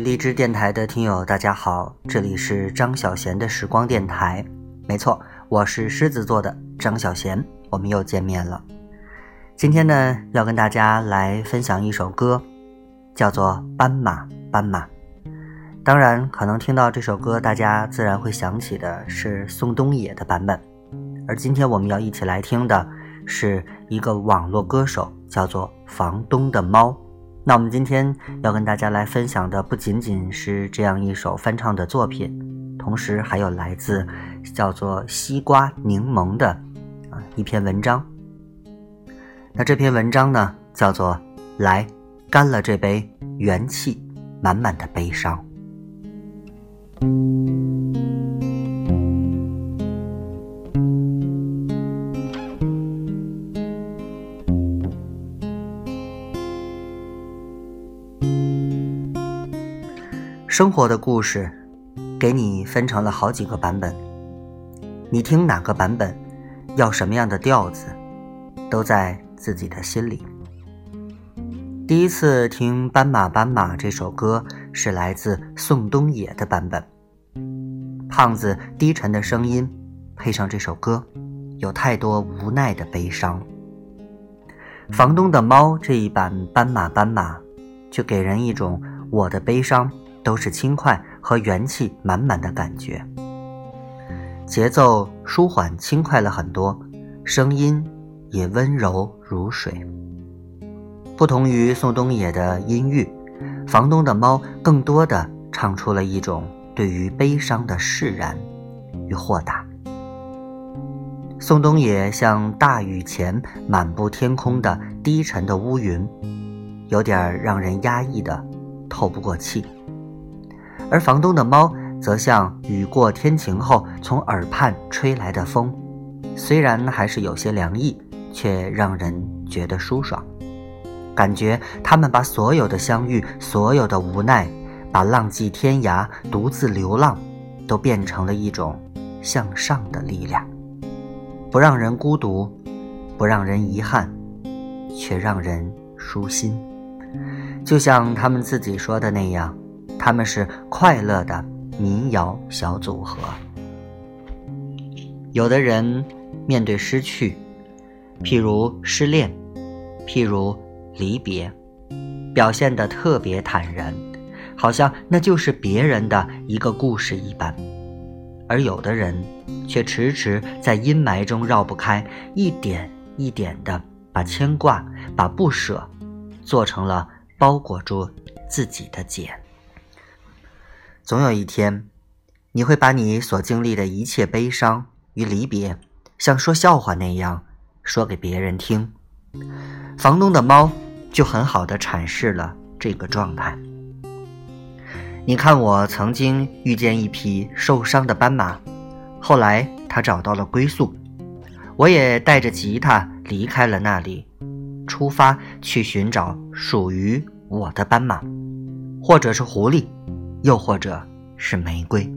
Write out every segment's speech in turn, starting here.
荔枝电台的听友，大家好，这里是张小贤的时光电台。没错，我是狮子座的张小贤，我们又见面了。今天呢，要跟大家来分享一首歌，叫做《斑马斑马》。当然，可能听到这首歌，大家自然会想起的是宋冬野的版本。而今天我们要一起来听的是一个网络歌手，叫做房东的猫。那我们今天要跟大家来分享的不仅仅是这样一首翻唱的作品，同时还有来自叫做西瓜柠檬的啊一篇文章。那这篇文章呢，叫做“来干了这杯元气满满的悲伤”。生活的故事，给你分成了好几个版本。你听哪个版本，要什么样的调子，都在自己的心里。第一次听《斑马斑马》这首歌，是来自宋冬野的版本。胖子低沉的声音，配上这首歌，有太多无奈的悲伤。房东的猫这一版《斑马斑马》，却给人一种我的悲伤。都是轻快和元气满满的感觉，节奏舒缓轻快了很多，声音也温柔如水。不同于宋冬野的阴郁，房东的猫更多的唱出了一种对于悲伤的释然与豁达。宋冬野像大雨前满布天空的低沉的乌云，有点让人压抑的透不过气。而房东的猫则像雨过天晴后从耳畔吹来的风，虽然还是有些凉意，却让人觉得舒爽。感觉他们把所有的相遇、所有的无奈，把浪迹天涯、独自流浪，都变成了一种向上的力量，不让人孤独，不让人遗憾，却让人舒心。就像他们自己说的那样。他们是快乐的民谣小组合。有的人面对失去，譬如失恋，譬如离别，表现得特别坦然，好像那就是别人的一个故事一般；而有的人却迟迟在阴霾中绕不开，一点一点的把牵挂、把不舍，做成了包裹住自己的茧。总有一天，你会把你所经历的一切悲伤与离别，像说笑话那样说给别人听。房东的猫就很好的阐释了这个状态。你看，我曾经遇见一匹受伤的斑马，后来它找到了归宿，我也带着吉他离开了那里，出发去寻找属于我的斑马，或者是狐狸。又或者是玫瑰。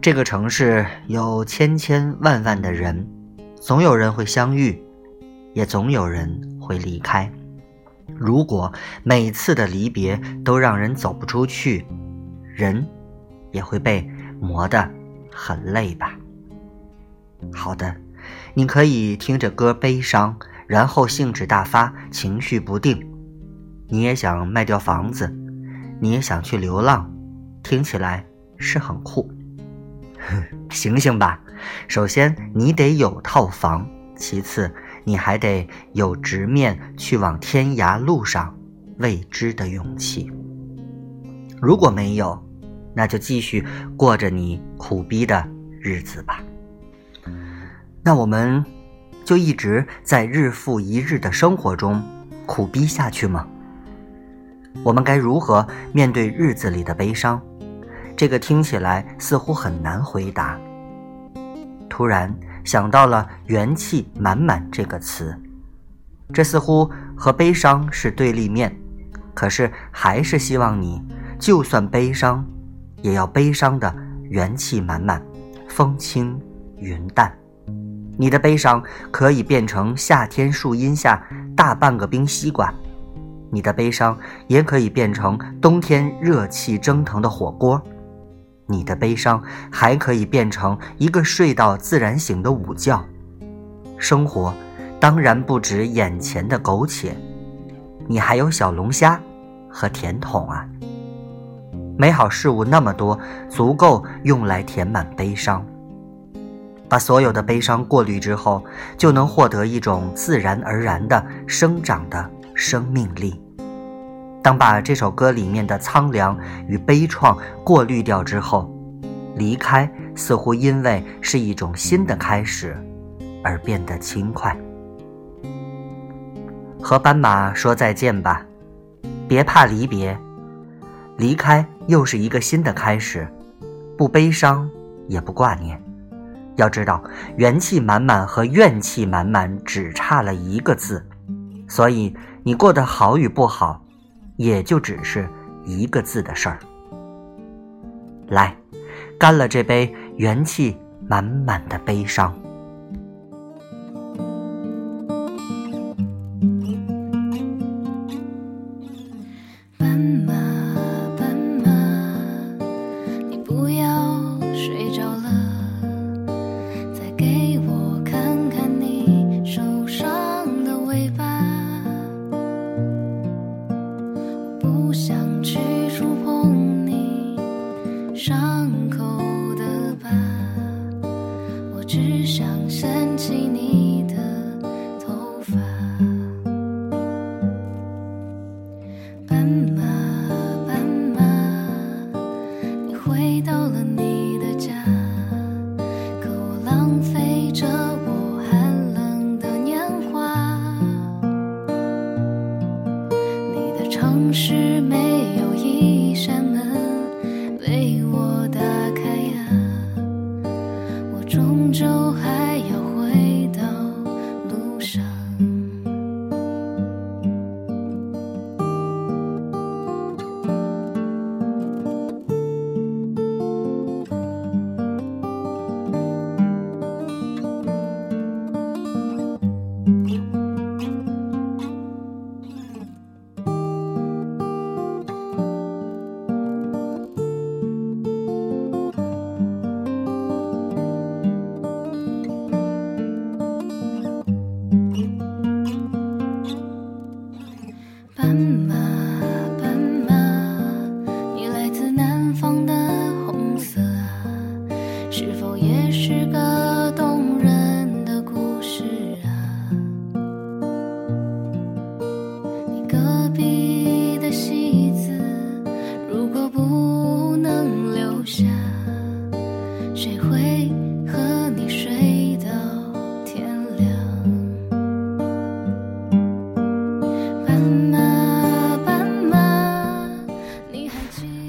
这个城市有千千万万的人，总有人会相遇，也总有人会离开。如果每次的离别都让人走不出去，人也会被磨得很累吧。好的，你可以听着歌悲伤，然后兴致大发，情绪不定。你也想卖掉房子。你也想去流浪，听起来是很酷。醒醒吧！首先你得有套房，其次你还得有直面去往天涯路上未知的勇气。如果没有，那就继续过着你苦逼的日子吧。那我们就一直在日复一日的生活中苦逼下去吗？我们该如何面对日子里的悲伤？这个听起来似乎很难回答。突然想到了“元气满满”这个词，这似乎和悲伤是对立面，可是还是希望你，就算悲伤，也要悲伤的元气满满，风轻云淡。你的悲伤可以变成夏天树荫下大半个冰西瓜。你的悲伤也可以变成冬天热气蒸腾的火锅，你的悲伤还可以变成一个睡到自然醒的午觉。生活当然不止眼前的苟且，你还有小龙虾和甜筒啊！美好事物那么多，足够用来填满悲伤。把所有的悲伤过滤之后，就能获得一种自然而然的生长的生命力。当把这首歌里面的苍凉与悲怆过滤掉之后，离开似乎因为是一种新的开始，而变得轻快。和斑马说再见吧，别怕离别，离开又是一个新的开始，不悲伤也不挂念。要知道，元气满满和怨气满满只差了一个字，所以你过得好与不好，也就只是一个字的事儿。来，干了这杯元气满满的悲伤。斑马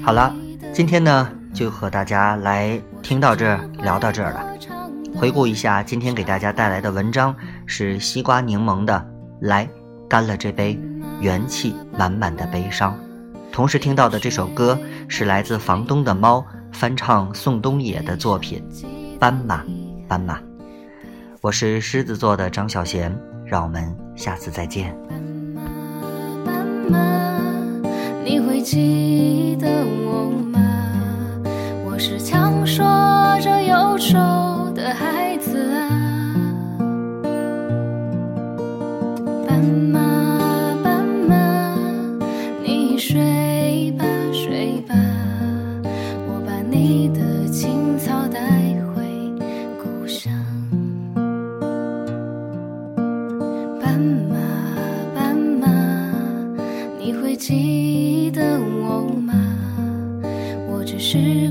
好了，今天呢就和大家来听到这儿，聊到这儿了。回顾一下今天给大家带来的文章是西瓜柠檬的《来干了这杯元气满满的悲伤》，同时听到的这首歌是来自房东的猫翻唱宋冬野的作品《斑马斑马》。我是狮子座的张小贤，让我们下次再见。你会记得我吗？我是强说着忧愁的孩子啊。斑马，斑马，你睡吧，睡吧，我把你的青草带回故乡。斑马，斑马，你会记。记得我吗？我只是